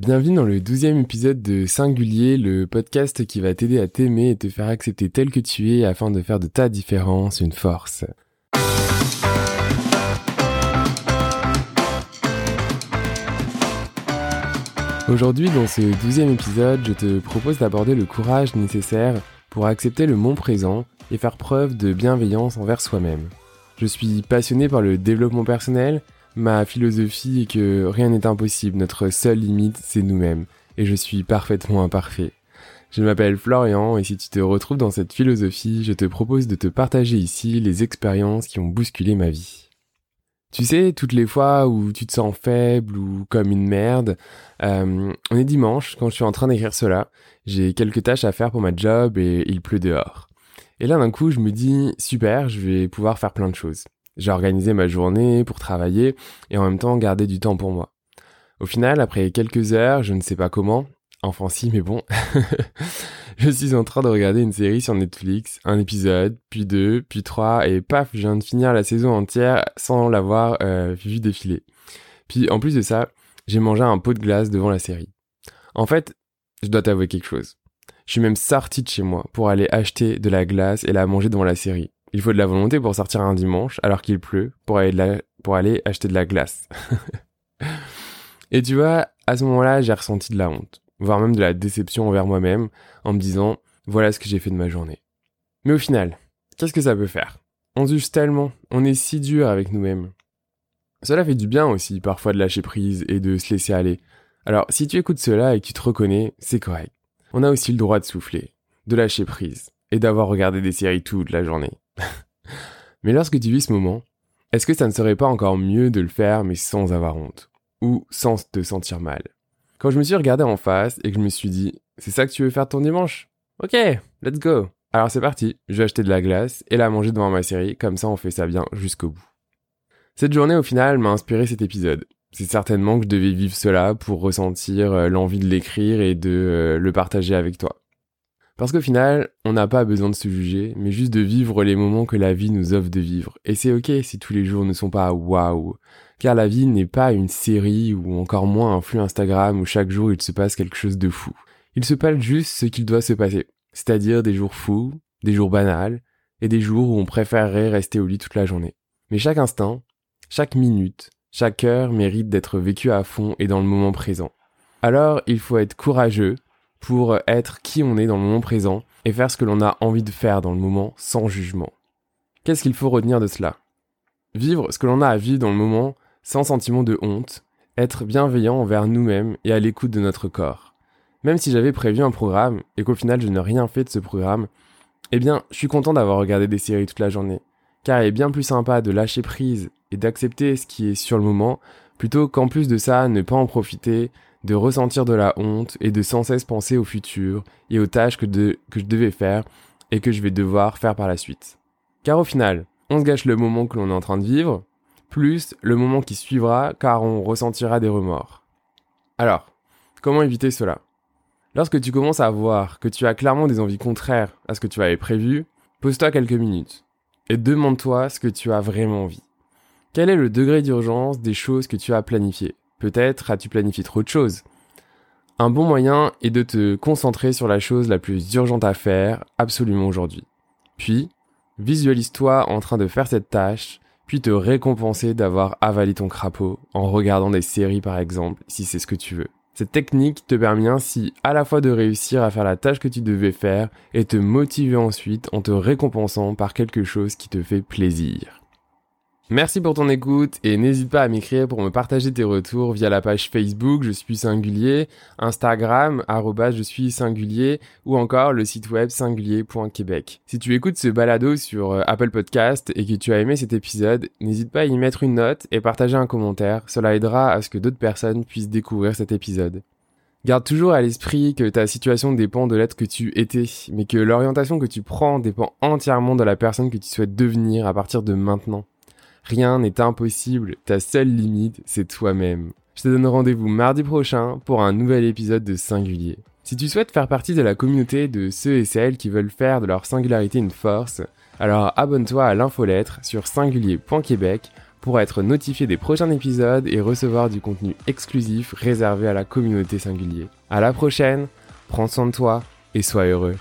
Bienvenue dans le douzième épisode de Singulier, le podcast qui va t'aider à t'aimer et te faire accepter tel que tu es afin de faire de ta différence une force. Aujourd'hui, dans ce douzième épisode, je te propose d'aborder le courage nécessaire pour accepter le monde présent et faire preuve de bienveillance envers soi-même. Je suis passionné par le développement personnel, ma philosophie est que rien n'est impossible, notre seule limite c'est nous-mêmes, et je suis parfaitement imparfait. Je m'appelle Florian et si tu te retrouves dans cette philosophie, je te propose de te partager ici les expériences qui ont bousculé ma vie. Tu sais, toutes les fois où tu te sens faible ou comme une merde, euh, on est dimanche quand je suis en train d'écrire cela, j'ai quelques tâches à faire pour ma job et il pleut dehors. Et là d'un coup je me dis super, je vais pouvoir faire plein de choses. J'ai organisé ma journée pour travailler et en même temps garder du temps pour moi. Au final, après quelques heures, je ne sais pas comment, enfin si mais bon, je suis en train de regarder une série sur Netflix, un épisode, puis deux, puis trois, et paf, je viens de finir la saison entière sans l'avoir euh, vu défiler. Puis en plus de ça, j'ai mangé un pot de glace devant la série. En fait, je dois t'avouer quelque chose. Je suis même sorti de chez moi pour aller acheter de la glace et la manger devant la série. Il faut de la volonté pour sortir un dimanche alors qu'il pleut pour aller, acheter de la glace. et tu vois, à ce moment-là, j'ai ressenti de la honte, voire même de la déception envers moi-même en me disant voilà ce que j'ai fait de ma journée. Mais au final, qu'est-ce que ça peut faire? On juge tellement, on est si dur avec nous-mêmes. Cela fait du bien aussi parfois de lâcher prise et de se laisser aller. Alors si tu écoutes cela et que tu te reconnais, c'est correct. On a aussi le droit de souffler, de lâcher prise et d'avoir regardé des séries toute la journée. Mais lorsque tu vis ce moment, est-ce que ça ne serait pas encore mieux de le faire mais sans avoir honte Ou sans te sentir mal? Quand je me suis regardé en face et que je me suis dit, c'est ça que tu veux faire ton dimanche? Ok, let's go Alors c'est parti, je vais acheter de la glace et la manger devant ma série, comme ça on fait ça bien jusqu'au bout. Cette journée au final m'a inspiré cet épisode. C'est certainement que je devais vivre cela pour ressentir euh, l'envie de l'écrire et de euh, le partager avec toi. Parce qu'au final, on n'a pas besoin de se juger, mais juste de vivre les moments que la vie nous offre de vivre. Et c'est ok si tous les jours ne sont pas waouh. Car la vie n'est pas une série ou encore moins un flux Instagram où chaque jour il se passe quelque chose de fou. Il se passe juste ce qu'il doit se passer. C'est-à-dire des jours fous, des jours banals, et des jours où on préférerait rester au lit toute la journée. Mais chaque instant, chaque minute, chaque heure mérite d'être vécu à fond et dans le moment présent. Alors il faut être courageux, pour être qui on est dans le moment présent et faire ce que l'on a envie de faire dans le moment sans jugement. Qu'est-ce qu'il faut retenir de cela? Vivre ce que l'on a à vivre dans le moment sans sentiment de honte, être bienveillant envers nous-mêmes et à l'écoute de notre corps. Même si j'avais prévu un programme et qu'au final je n'ai rien fait de ce programme, eh bien, je suis content d'avoir regardé des séries toute la journée, car il est bien plus sympa de lâcher prise et d'accepter ce qui est sur le moment, plutôt qu'en plus de ça, ne pas en profiter, de ressentir de la honte et de sans cesse penser au futur et aux tâches que, je devais faire et que je vais devoir faire par la suite. Car au final, on se gâche le moment que l'on est en train de vivre, plus le moment qui suivra car on ressentira des remords. Alors, comment éviter cela? Lorsque tu commences à voir que tu as clairement des envies contraires à ce que tu avais prévu, pose-toi quelques minutes et demande-toi ce que tu as vraiment envie. Quel est le degré d'urgence des choses que tu as planifiées? Peut-être as-tu planifié trop de choses. Un bon moyen est de te concentrer sur la chose la plus urgente à faire absolument aujourd'hui. Puis, visualise-toi en train de faire cette tâche, puis te récompenser d'avoir avalé ton crapaud en regardant des séries par exemple, si c'est ce que tu veux. Cette technique te permet ainsi à la fois de réussir à faire la tâche que tu devais faire et te motiver ensuite en te récompensant par quelque chose qui te fait plaisir. Merci pour ton écoute et n'hésite pas à m'écrire pour me partager tes retours via la page Facebook Je suis singulier, Instagram je suis singulier ou encore le site web singulier.québec. Si tu écoutes ce balado sur euh, Apple Podcast et que tu as aimé cet épisode, n'hésite pas à y mettre une note et partager un commentaire, cela aidera à ce que d'autres personnes puissent découvrir cet épisode. Garde toujours à l'esprit que ta situation dépend de l'être que tu étais, mais que l'orientation que tu prends dépend entièrement de la personne que tu souhaites devenir à partir de maintenant. Rien n'est impossible, ta seule limite, c'est toi-même. Je te donne rendez-vous mardi prochain pour un nouvel épisode de Singulier. Si tu souhaites faire partie de la communauté de ceux et celles qui veulent faire de leur singularité une force, alors abonne-toi à l'infolettre sur singulier.québec pour être notifié des prochains épisodes et recevoir du contenu exclusif réservé à la communauté singulier. À la prochaine, prends soin de toi et sois heureux.